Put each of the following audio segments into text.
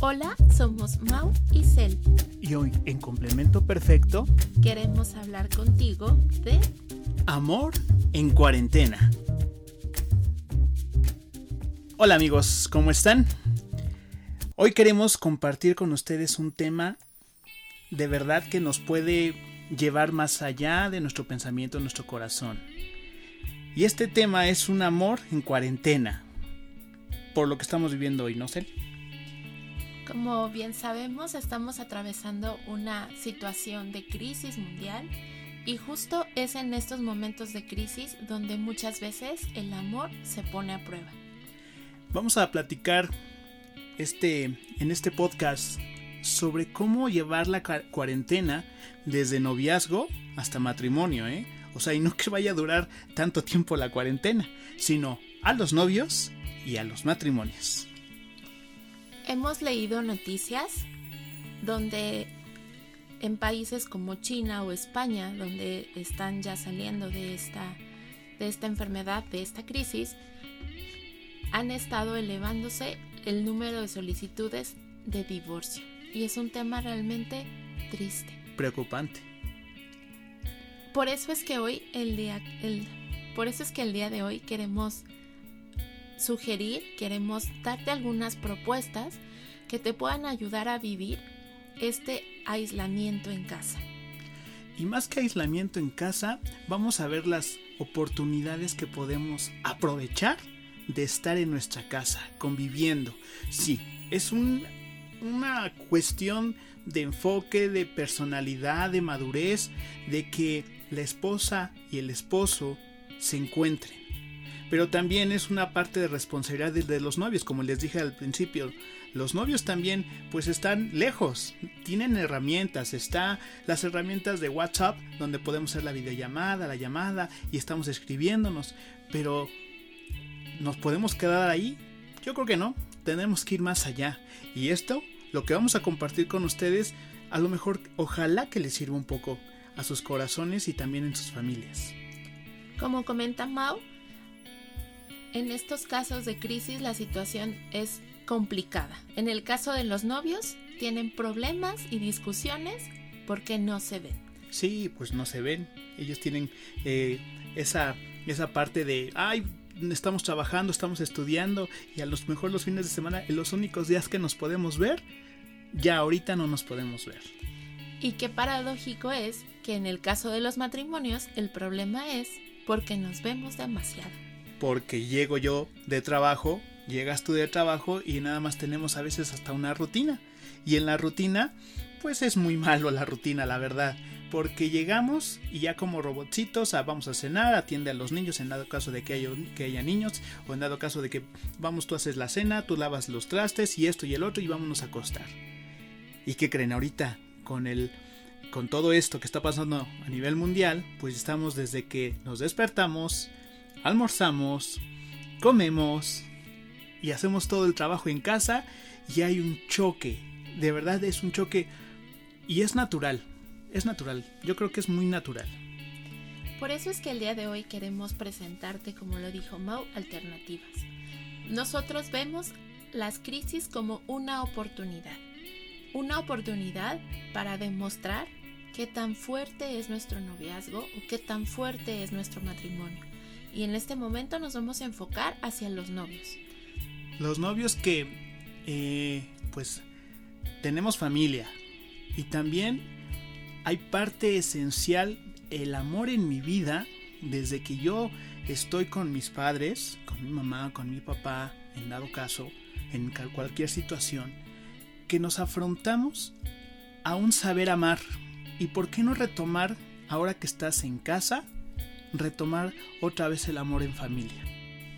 Hola, somos Mau y Cel. Y hoy, en complemento perfecto, queremos hablar contigo de amor en cuarentena. Hola amigos, ¿cómo están? Hoy queremos compartir con ustedes un tema de verdad que nos puede llevar más allá de nuestro pensamiento, nuestro corazón. Y este tema es un amor en cuarentena, por lo que estamos viviendo hoy, ¿no, Cel? Como bien sabemos, estamos atravesando una situación de crisis mundial y justo es en estos momentos de crisis donde muchas veces el amor se pone a prueba. Vamos a platicar este, en este podcast sobre cómo llevar la cuarentena desde noviazgo hasta matrimonio, ¿eh? O sea, y no que vaya a durar tanto tiempo la cuarentena, sino a los novios y a los matrimonios. Hemos leído noticias donde en países como China o España, donde están ya saliendo de esta, de esta enfermedad, de esta crisis, han estado elevándose el número de solicitudes de divorcio. Y es un tema realmente triste. Preocupante. Por eso es que hoy el día, el, por eso es que el día de hoy queremos sugerir, queremos darte algunas propuestas que te puedan ayudar a vivir este aislamiento en casa. Y más que aislamiento en casa, vamos a ver las oportunidades que podemos aprovechar de estar en nuestra casa, conviviendo. Sí, es una cuestión de enfoque, de personalidad, de madurez, de que la esposa y el esposo se encuentren pero también es una parte de responsabilidad de, los novios, como les dije al principio. Los novios también pues están lejos, tienen herramientas, está las herramientas de WhatsApp donde podemos hacer la videollamada, la llamada y estamos escribiéndonos, pero ¿nos podemos quedar ahí? Yo creo que no, tenemos que ir más allá. Y esto, lo que vamos a compartir con ustedes, a lo mejor ojalá que les sirva un poco a sus corazones y también en sus familias. Como comenta Mau, en estos casos de crisis la situación es complicada. En el caso de los novios, tienen problemas y discusiones porque no se ven. Sí, pues no se ven. Ellos tienen eh, esa, esa parte de, ay, estamos trabajando, estamos estudiando y a lo mejor los fines de semana, los únicos días que nos podemos ver, ya ahorita no nos podemos ver. Y qué paradójico es que en el caso de los matrimonios el problema es porque nos vemos demasiado porque llego yo de trabajo, llegas tú de trabajo y nada más tenemos a veces hasta una rutina. Y en la rutina, pues es muy malo la rutina, la verdad. Porque llegamos y ya como robotcitos vamos a cenar, atiende a los niños en dado caso de que haya, que haya niños, o en dado caso de que vamos, tú haces la cena, tú lavas los trastes y esto y el otro y vámonos a acostar. ¿Y qué creen ahorita? Con el con todo esto que está pasando a nivel mundial, pues estamos desde que nos despertamos, almorzamos, comemos y hacemos todo el trabajo en casa y hay un choque. De verdad es un choque y es natural. Es natural. Yo creo que es muy natural. Por eso es que el día de hoy queremos presentarte, como lo dijo Mau, alternativas. Nosotros vemos las crisis como una oportunidad. Una oportunidad para demostrar qué tan fuerte es nuestro noviazgo o qué tan fuerte es nuestro matrimonio y en este momento nos vamos a enfocar hacia los novios. Los novios que eh, pues tenemos familia y también hay parte esencial el amor en mi vida desde que yo estoy con mis padres, con mi mamá, con mi papá, en dado caso, en cualquier situación, que nos afrontamos a un saber amar. ¿Y por qué no retomar ahora que estás en casa retomar otra vez el amor en familia.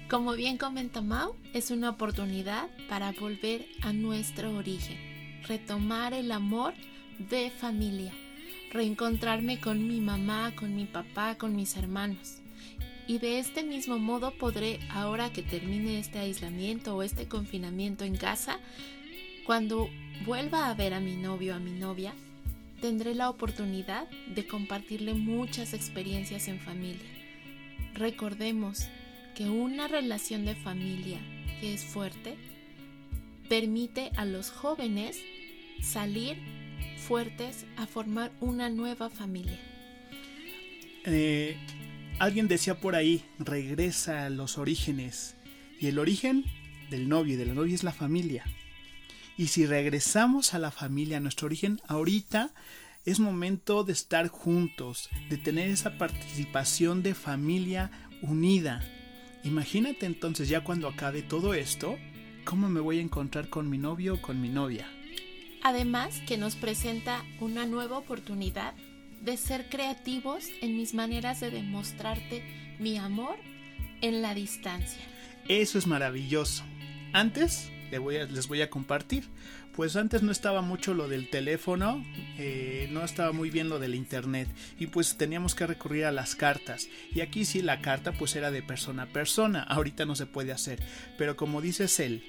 Como bien comenta Mau, es una oportunidad para volver a nuestro origen, retomar el amor de familia, reencontrarme con mi mamá, con mi papá, con mis hermanos. Y de este mismo modo podré, ahora que termine este aislamiento o este confinamiento en casa, cuando vuelva a ver a mi novio a mi novia, tendré la oportunidad de compartirle muchas experiencias en familia. Recordemos que una relación de familia que es fuerte permite a los jóvenes salir fuertes a formar una nueva familia. Eh, alguien decía por ahí, regresa a los orígenes. Y el origen del novio y de la novia es la familia. Y si regresamos a la familia, a nuestro origen, ahorita es momento de estar juntos, de tener esa participación de familia unida. Imagínate entonces ya cuando acabe todo esto, ¿cómo me voy a encontrar con mi novio o con mi novia? Además que nos presenta una nueva oportunidad de ser creativos en mis maneras de demostrarte mi amor en la distancia. Eso es maravilloso. Antes les voy a compartir. Pues antes no estaba mucho lo del teléfono, eh, no estaba muy bien lo del internet y pues teníamos que recurrir a las cartas. Y aquí sí la carta pues era de persona a persona, ahorita no se puede hacer. Pero como dices él,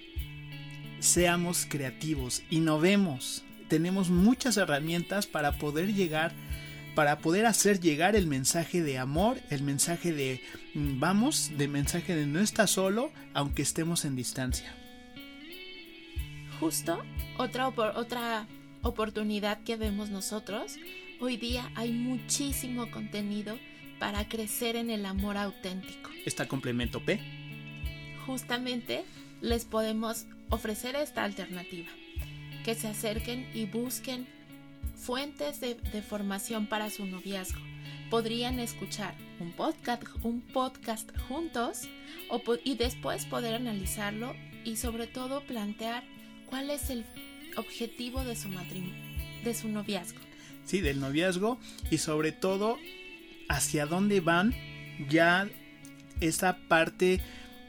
seamos creativos, innovemos, tenemos muchas herramientas para poder llegar para poder hacer llegar el mensaje de amor, el mensaje de mm, vamos, de mensaje de no está solo, aunque estemos en distancia justo otra, otra oportunidad que vemos nosotros. Hoy día hay muchísimo contenido para crecer en el amor auténtico. ¿Está complemento P? Justamente les podemos ofrecer esta alternativa. Que se acerquen y busquen fuentes de, formación para su noviazgo. Podrían escuchar un podcast, un podcast juntos y después poder analizarlo y sobre todo plantear cuál es el objetivo de su matrimonio, de su noviazgo. Sí, del noviazgo y sobre todo hacia dónde van ya esa parte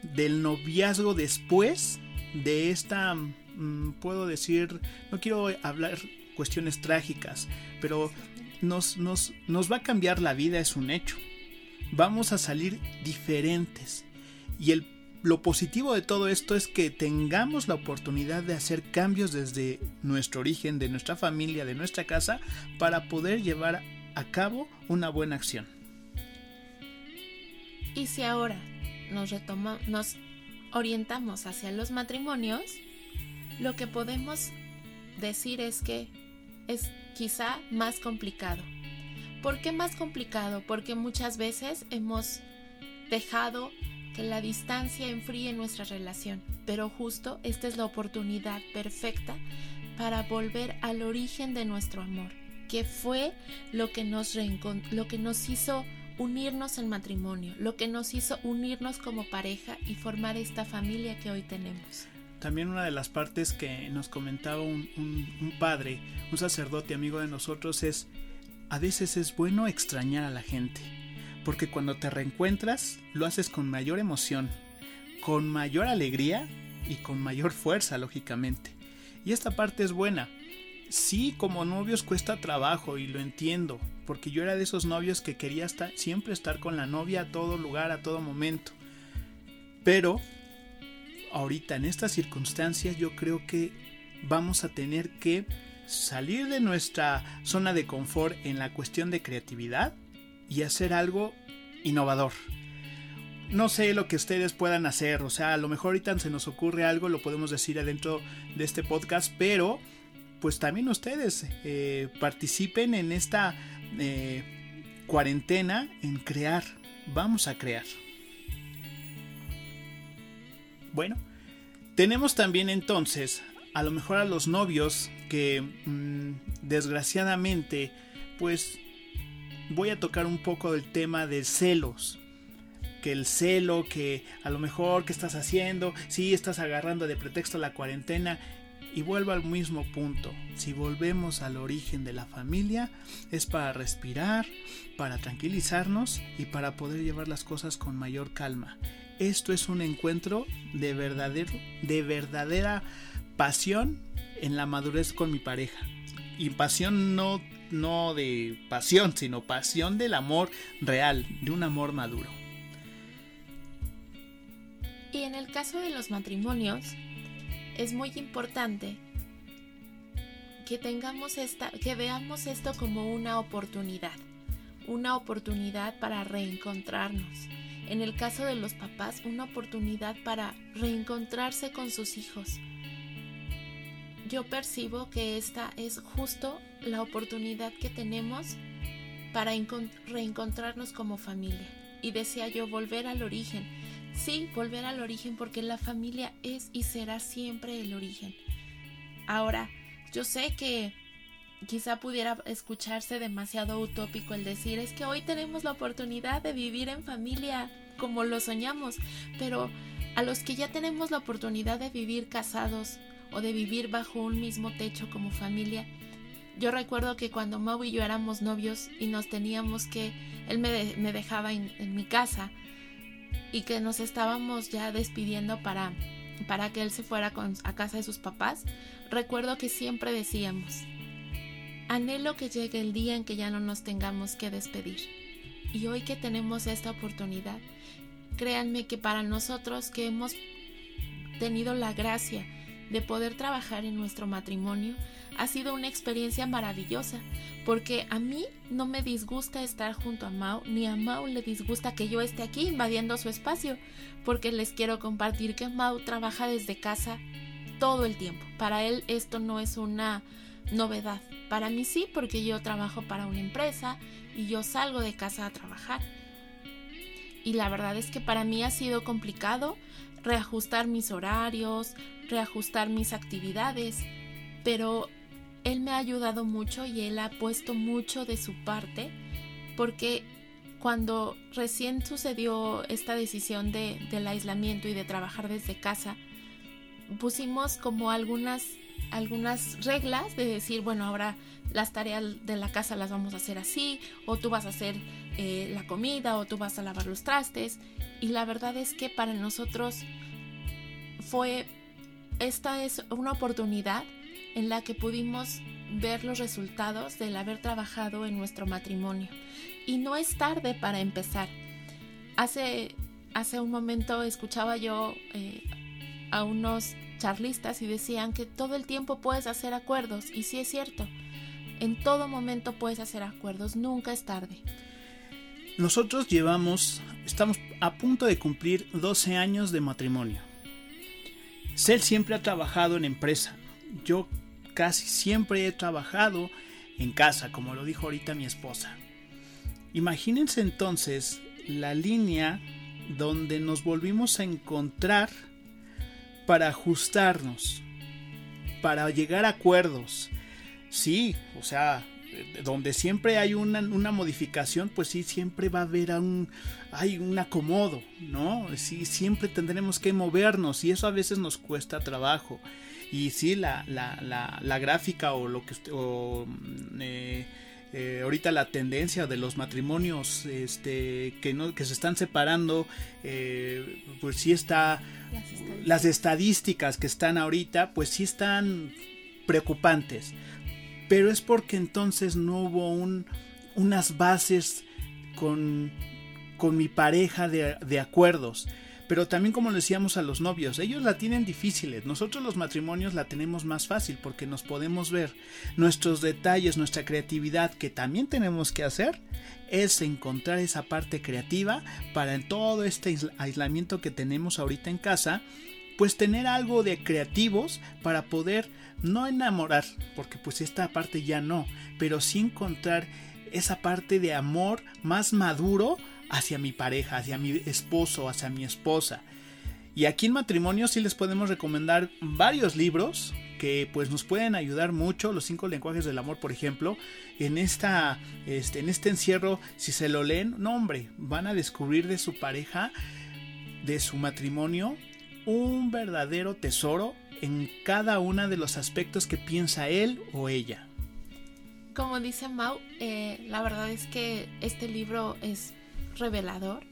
del noviazgo después de esta, mm, puedo decir, no quiero hablar cuestiones trágicas, pero nos, nos, nos va a cambiar la vida, es un hecho. Vamos a salir diferentes. Y el lo positivo de todo esto es que tengamos la oportunidad de hacer cambios desde nuestro origen, de nuestra familia, de nuestra casa, para poder llevar a cabo una buena acción. Y si ahora nos, nos orientamos hacia los matrimonios, lo que podemos decir es que es quizá más complicado. ¿Por qué más complicado? Porque muchas veces hemos dejado que la distancia enfríe nuestra relación, pero justo esta es la oportunidad perfecta para volver al origen de nuestro amor, que fue lo que nos, lo que nos hizo unirnos en matrimonio, lo que nos hizo unirnos como pareja y formar esta familia que hoy tenemos. También una de las partes que nos comentaba un, un padre, un sacerdote amigo de nosotros es, a veces es bueno extrañar a la gente porque cuando te reencuentras lo haces con mayor emoción, con mayor alegría y con mayor fuerza, lógicamente. Y esta parte es buena. Sí, como novios cuesta trabajo y lo entiendo, porque yo era de esos novios que quería estar, siempre estar con la novia a todo lugar, a todo momento. Pero, ahorita en estas circunstancias yo creo que vamos a tener que salir de nuestra zona de confort en la cuestión de creatividad y hacer algo innovador. No sé lo que ustedes puedan hacer, o sea, a lo mejor ahorita se nos ocurre algo, lo podemos decir adentro de este podcast, pero pues también ustedes eh, participen en esta eh, cuarentena en crear. Vamos a crear. Bueno, tenemos también entonces a lo mejor a los novios que mm, desgraciadamente pues voy a tocar un poco del tema de celos. Que el celo, que a lo mejor que estás haciendo, si estás agarrando de pretexto la cuarentena. Y vuelvo al mismo punto. Si volvemos al origen de la familia, es para respirar, para tranquilizarnos y para poder llevar las cosas con mayor calma. Esto es un encuentro de, verdadero, de verdadera pasión en la madurez con mi pareja. Y pasión no no de pasión, sino pasión del amor real, de un amor maduro. Y en el caso de los matrimonios, es muy importante que tengamos esta, que veamos esto como una oportunidad, una oportunidad para reencontrarnos. En el caso de los papás, una oportunidad para reencontrarse con sus hijos, yo percibo que esta es justo la oportunidad que tenemos para reencontrarnos como familia. Y decía yo, volver al origen. Sí, volver al origen porque la familia es y será siempre el origen. Ahora, yo sé que quizá pudiera escucharse demasiado utópico el decir es que hoy tenemos la oportunidad de vivir en familia como lo soñamos, pero a los que ya tenemos la oportunidad de vivir casados o de vivir bajo un mismo techo como familia, yo recuerdo que cuando Mau y yo éramos novios y nos teníamos que, él me, dejaba en, mi casa y que nos estábamos ya despidiendo para, para que él se fuera a casa de sus papás, recuerdo que siempre decíamos, Anhelo que llegue el día en que ya no nos tengamos que despedir. Y hoy que tenemos esta oportunidad, créanme que para nosotros que hemos tenido la gracia de poder trabajar en nuestro matrimonio, ha sido una experiencia maravillosa, porque a mí no me disgusta estar junto a Mau, ni a Mau le disgusta que yo esté aquí invadiendo su espacio, porque les quiero compartir que Mau trabaja desde casa todo el tiempo. Para él esto no es una novedad. Para mí sí, porque yo trabajo para una empresa y yo salgo de casa a trabajar. Y la verdad es que para mí ha sido complicado reajustar mis horarios, reajustar mis actividades, pero él me ha ayudado mucho y él ha puesto mucho de su parte porque cuando recién sucedió esta decisión de, del aislamiento y de trabajar desde casa, pusimos como algunas algunas reglas de decir, bueno, ahora las tareas de la casa las vamos a hacer así, o tú vas a hacer eh, la comida, o tú vas a lavar los trastes. Y la verdad es que para nosotros fue, esta es una oportunidad en la que pudimos ver los resultados del haber trabajado en nuestro matrimonio. Y no es tarde para empezar. Hace, hace un momento escuchaba yo eh, a unos charlistas y decían que todo el tiempo puedes hacer acuerdos y sí es cierto, en todo momento puedes hacer acuerdos, nunca es tarde. Nosotros llevamos, estamos a punto de cumplir 12 años de matrimonio. Cel siempre ha trabajado en empresa. Yo casi siempre he trabajado en casa, como lo dijo ahorita mi esposa. Imagínense entonces la línea donde nos volvimos a encontrar para ajustarnos, para llegar a acuerdos. Sí, o sea, donde siempre hay una, modificación, pues sí, siempre va a haber un, hay un acomodo, ¿no? Sí, siempre tendremos que movernos y eso a veces nos cuesta trabajo. Y sí, la, la, la, gráfica o lo que... O, eh, eh, ahorita la tendencia de los matrimonios este, que, no, que se están separando, eh, pues sí está, las estadísticas. que están ahorita, pues sí están preocupantes. Pero es porque entonces no hubo un, unas bases con, con mi pareja de, de acuerdos. Pero también como le decíamos a los novios, ellos la tienen difíciles, nosotros los matrimonios la tenemos más fácil porque nos podemos ver nuestros detalles, nuestra creatividad que también tenemos que hacer es encontrar esa parte creativa para todo este aislamiento que tenemos ahorita en casa, pues tener algo de creativos para poder no enamorar, porque pues esta parte ya no, pero sí encontrar esa parte de amor más maduro hacia mi pareja, hacia mi esposo, hacia mi esposa. Y aquí en matrimonio sí les podemos recomendar varios libros que pues nos pueden ayudar mucho, los cinco lenguajes del amor, por ejemplo, en esta este, en este encierro, si se lo leen, no hombre, van a descubrir de su pareja, de su matrimonio, un verdadero tesoro en cada uno de los aspectos que piensa él o ella. Como dice Mau, eh, la verdad es que este libro es revelador.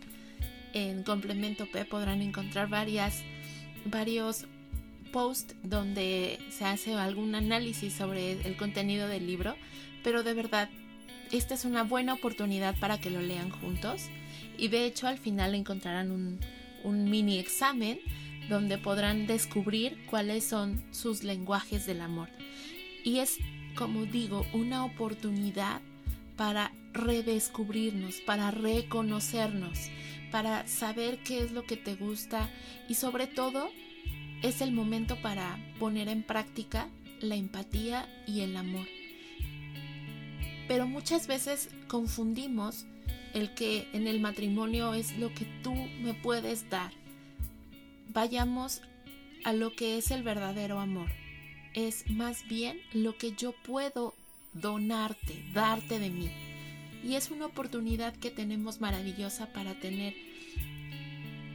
En Complemento P podrán encontrar varios posts donde se hace algún análisis sobre el contenido del libro, pero de verdad, esta es una buena oportunidad para que lo lean juntos y de hecho al final encontrarán un mini examen donde podrán descubrir cuáles son sus lenguajes del amor. Y es, como digo, una oportunidad para redescubrirnos, para reconocernos, para saber qué es lo que te gusta y sobre todo es el momento para poner en práctica la empatía y el amor. Pero muchas veces confundimos el que en el matrimonio es lo que tú me puedes dar. Vayamos a lo que es el verdadero amor. Es más bien lo que yo puedo donarte, darte de mí. Y es una oportunidad que tenemos maravillosa para tener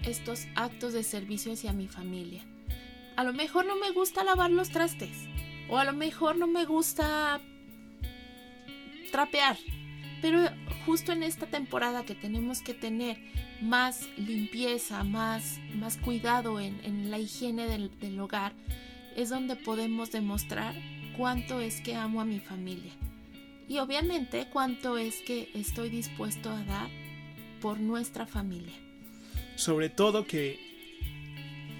estos actos de servicio hacia mi familia. A lo mejor no me gusta lavar los trastes. O a lo mejor no me gusta trapear. Pero justo en esta temporada que tenemos que tener más limpieza, más, más cuidado en, la higiene del, del hogar, es donde podemos demostrar cuánto es que amo a mi familia. Y obviamente cuánto es que estoy dispuesto a dar por nuestra familia. Sobre todo que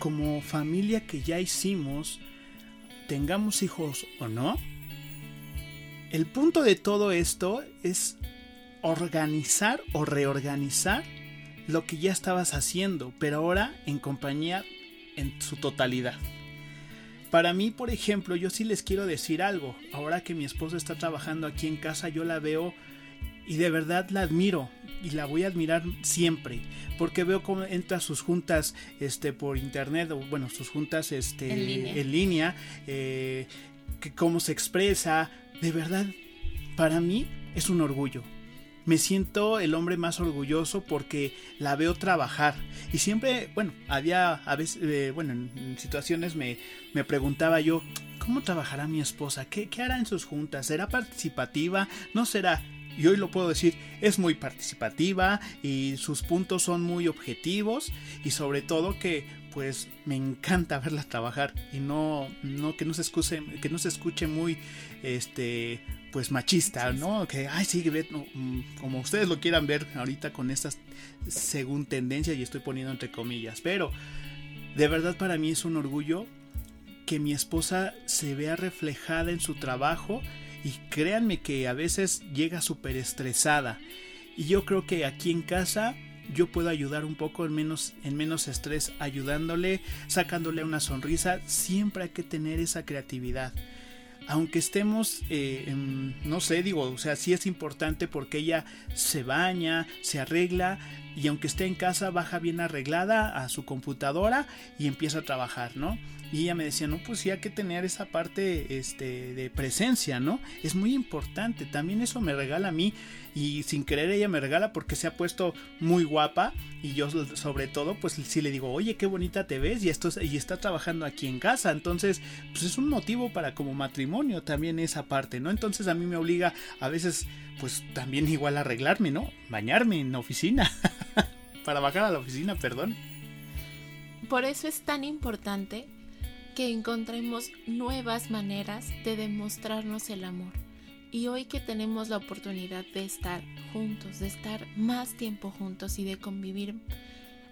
como familia que ya hicimos, tengamos hijos o no, el punto de todo esto es organizar o reorganizar lo que ya estabas haciendo, pero ahora en compañía en su totalidad. Para mí, por ejemplo, yo sí les quiero decir algo. Ahora que mi esposa está trabajando aquí en casa, yo la veo y de verdad la admiro y la voy a admirar siempre porque veo cómo entra sus juntas este por internet o bueno sus juntas este en línea, eh, que cómo se expresa de verdad para mí es un orgullo me siento el hombre más orgulloso porque la veo trabajar. Y siempre, bueno, había a veces, eh, bueno, en, situaciones me, me, preguntaba yo, ¿cómo trabajará mi esposa? ¿Qué, ¿Qué hará en sus juntas? ¿Será participativa? ¿No será? y hoy lo puedo decir, es muy participativa y sus puntos son muy objetivos y sobre todo que pues me encanta verla trabajar y no, no que no se escuche, que no se escuche muy este pues machista, ¿no? Que ay sí, mm, como ustedes lo quieran ver ahorita con estas según tendencias y estoy poniendo entre comillas, pero de verdad para mí es un orgullo que mi esposa se vea reflejada en su trabajo y créanme que a veces llega súper estresada. Y yo creo que aquí en casa yo puedo ayudar un poco en menos, en menos estrés, ayudándole, sacándole una sonrisa. Siempre hay que tener esa creatividad. Aunque estemos, eh, no sé, digo, o sea, sí es importante porque ella se baña, se arregla y aunque esté en casa baja bien arreglada a su computadora y empieza a trabajar, ¿no? Y ella me decía, no, pues sí hay que tener esa parte este, de presencia, ¿no? Es muy importante. También eso me regala a mí y sin querer ella me regala porque se ha puesto muy guapa y yo sobre todo pues sí le digo, oye, qué bonita te ves y, esto, y está trabajando aquí en casa. Entonces, pues es un motivo para como matrimonio también esa parte, ¿no? Entonces a mí me obliga a veces pues también igual arreglarme, ¿no? Bañarme en la oficina. para bajar a la oficina, perdón. Por eso es tan importante que encontremos nuevas maneras de demostrarnos el amor. Y hoy que tenemos la oportunidad de estar juntos, de estar más tiempo juntos y de convivir,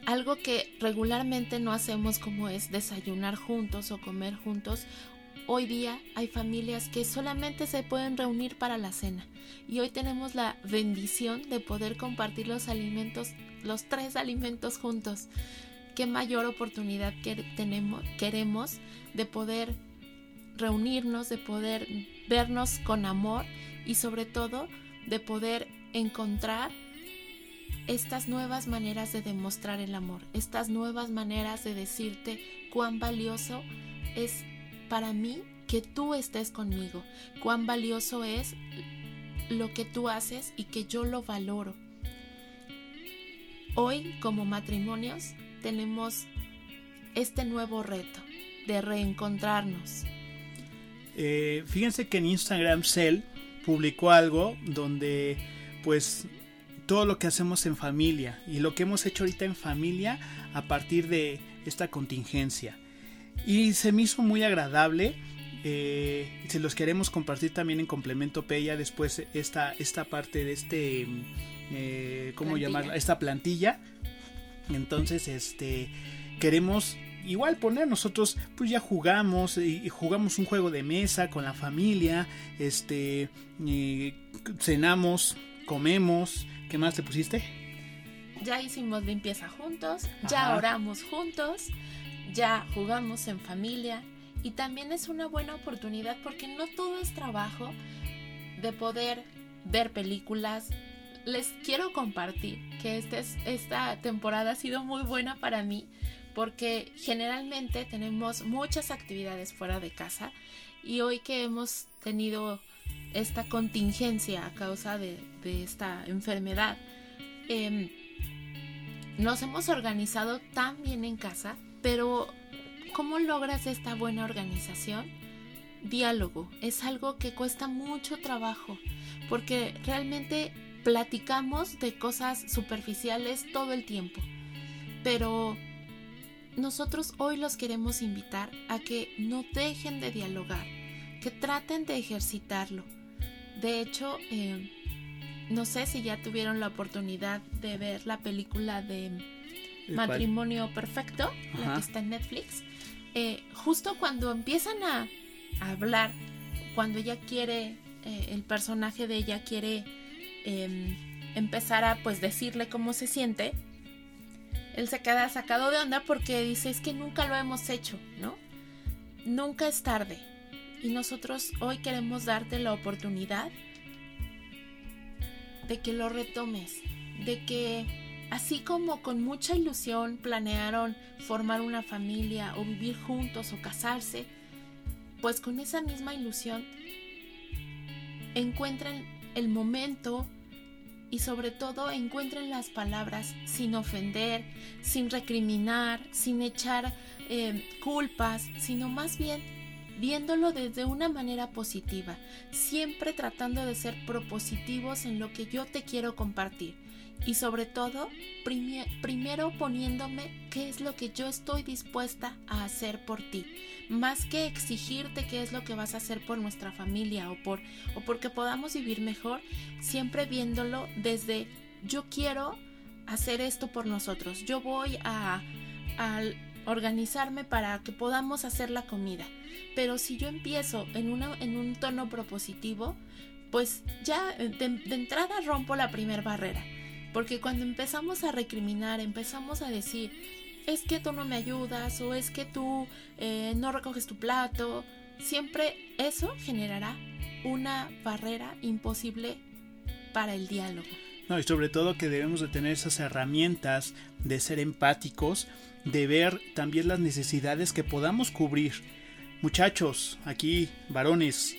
algo que regularmente no hacemos como es desayunar juntos o comer juntos, hoy día hay familias que solamente se pueden reunir para la cena. Y hoy tenemos la bendición de poder compartir los alimentos, los tres alimentos juntos qué mayor oportunidad que tenemos, queremos de poder reunirnos, de poder vernos con amor y sobre todo de poder encontrar estas nuevas maneras de demostrar el amor, estas nuevas maneras de decirte cuán valioso es para mí que tú estés conmigo, cuán valioso es lo que tú haces y que yo lo valoro. Hoy como matrimonios tenemos este nuevo reto de reencontrarnos. Eh, fíjense que en Instagram Cell publicó algo donde pues todo lo que hacemos en familia y lo que hemos hecho ahorita en familia a partir de esta contingencia. Y se me hizo muy agradable. Eh, se los queremos compartir también en complemento Peya después esta, esta parte de este, eh, ¿cómo llamarla? Esta plantilla entonces, este, queremos igual poner nosotros, pues ya jugamos y, jugamos un juego de mesa con la familia, este, cenamos, comemos, ¿qué más te pusiste? Ya hicimos limpieza juntos, ya oramos juntos, ya jugamos en familia y también es una buena oportunidad porque no todo es trabajo de poder ver películas. Les quiero compartir que este esta temporada ha sido muy buena para mí porque generalmente tenemos muchas actividades fuera de casa y hoy que hemos tenido esta contingencia a causa de, esta enfermedad, em, nos hemos organizado tan bien en casa, pero ¿cómo logras esta buena organización? Diálogo es algo que cuesta mucho trabajo porque realmente platicamos de cosas superficiales todo el tiempo, pero nosotros hoy los queremos invitar a que no dejen de dialogar, que traten de ejercitarlo. De hecho, eh, no sé si ya tuvieron la oportunidad de ver la película de Matrimonio Perfecto, la que está en Netflix. Eh, justo cuando empiezan a, hablar, cuando ella quiere, eh, el personaje de ella quiere em, empezar a pues decirle cómo se siente, él se queda sacado de onda porque dice es que nunca lo hemos hecho, ¿no? Nunca es tarde. Y nosotros hoy queremos darte la oportunidad de que lo retomes, de que así como con mucha ilusión planearon formar una familia o vivir juntos o casarse, pues con esa misma ilusión encuentren el momento y sobre todo encuentren las palabras sin ofender, sin recriminar, sin echar eh, culpas, sino más bien viéndolo desde una manera positiva, siempre tratando de ser propositivos en lo que yo te quiero compartir y sobre todo primero poniéndome qué es lo que yo estoy dispuesta a hacer por ti, más que exigirte qué es lo que vas a hacer por nuestra familia o por o porque podamos vivir mejor, siempre viéndolo desde yo quiero hacer esto por nosotros, yo voy a, a organizarme para que podamos hacer la comida. Pero si yo empiezo en, una, en un tono propositivo, pues ya de, de entrada rompo la primera barrera. Porque cuando empezamos a recriminar, empezamos a decir, es que tú no me ayudas o es que tú eh, no recoges tu plato, siempre eso generará una barrera imposible para el diálogo. No, y sobre todo que debemos de tener esas herramientas de ser empáticos, de ver también las necesidades que podamos cubrir. Muchachos, aquí, varones,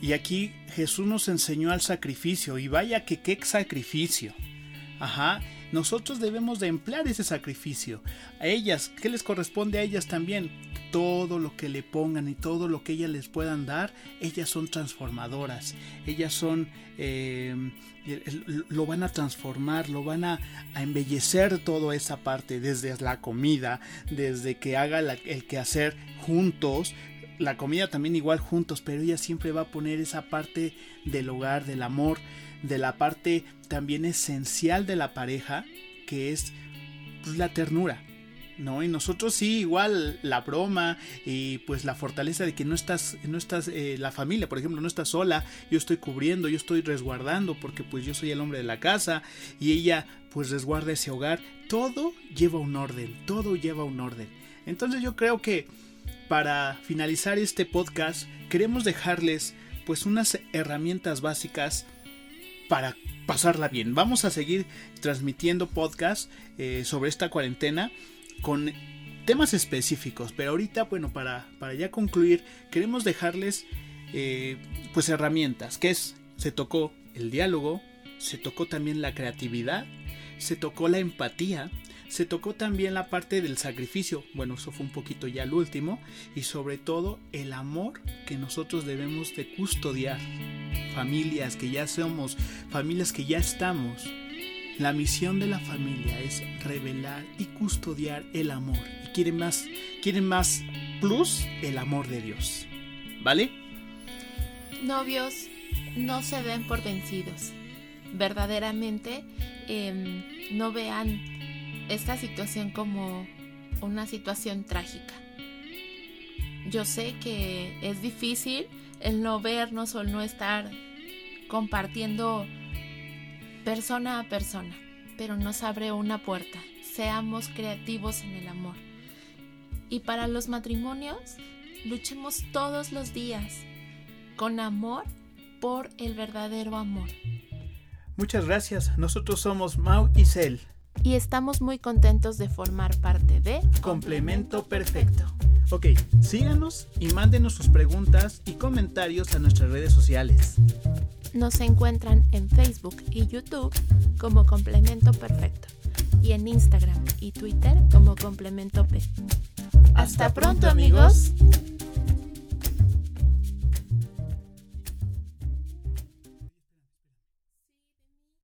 y aquí Jesús nos enseñó al sacrificio, y vaya que qué sacrificio. Ajá, nosotros debemos de emplear ese sacrificio. A ellas, ¿qué les corresponde a ellas también? Todo lo que le pongan y todo lo que ellas les puedan dar, ellas son transformadoras. Ellas son, eh, lo van a transformar, lo van a, embellecer toda esa parte, desde la comida, desde que haga el quehacer juntos, la comida también igual juntos, pero ella siempre va a poner esa parte del hogar, del amor, de la parte también esencial de la pareja, que es pues, la ternura. ¿no? Y nosotros sí, igual la broma y pues la fortaleza de que no estás, no estás, eh, la familia, por ejemplo, no está sola, yo estoy cubriendo, yo estoy resguardando porque pues yo soy el hombre de la casa y ella pues resguarda ese hogar, todo lleva un orden, todo lleva un orden. Entonces yo creo que para finalizar este podcast queremos dejarles pues unas herramientas básicas para pasarla bien. Vamos a seguir transmitiendo podcast eh, sobre esta cuarentena con temas específicos, pero ahorita, bueno, para, para ya concluir, queremos dejarles eh, pues herramientas, que es, se tocó el diálogo, se tocó también la creatividad, se tocó la empatía, se tocó también la parte del sacrificio, bueno, eso fue un poquito ya el último, y sobre todo el amor que nosotros debemos de custodiar. Familias que ya somos, familias que ya estamos. La misión de la familia es revelar y custodiar el amor. Y quieren más, quieren más plus el amor de Dios. ¿Vale? Novios, no se den por vencidos. Verdaderamente, em, no vean esta situación como una situación trágica. Yo sé que es difícil el no vernos o el no estar compartiendo persona a persona, pero nos abre una puerta. Seamos creativos en el amor. Y para los matrimonios, luchemos todos los días con amor por el verdadero amor. Muchas gracias. Nosotros somos Mau y Cel. Y estamos muy contentos de formar parte de Complemento Perfecto. Ok, síganos y mándenos sus preguntas y comentarios a nuestras redes sociales. Nos encuentran en Facebook y YouTube como Complemento Perfecto y en Instagram y Twitter como Complemento P. Hasta, pronto amigos.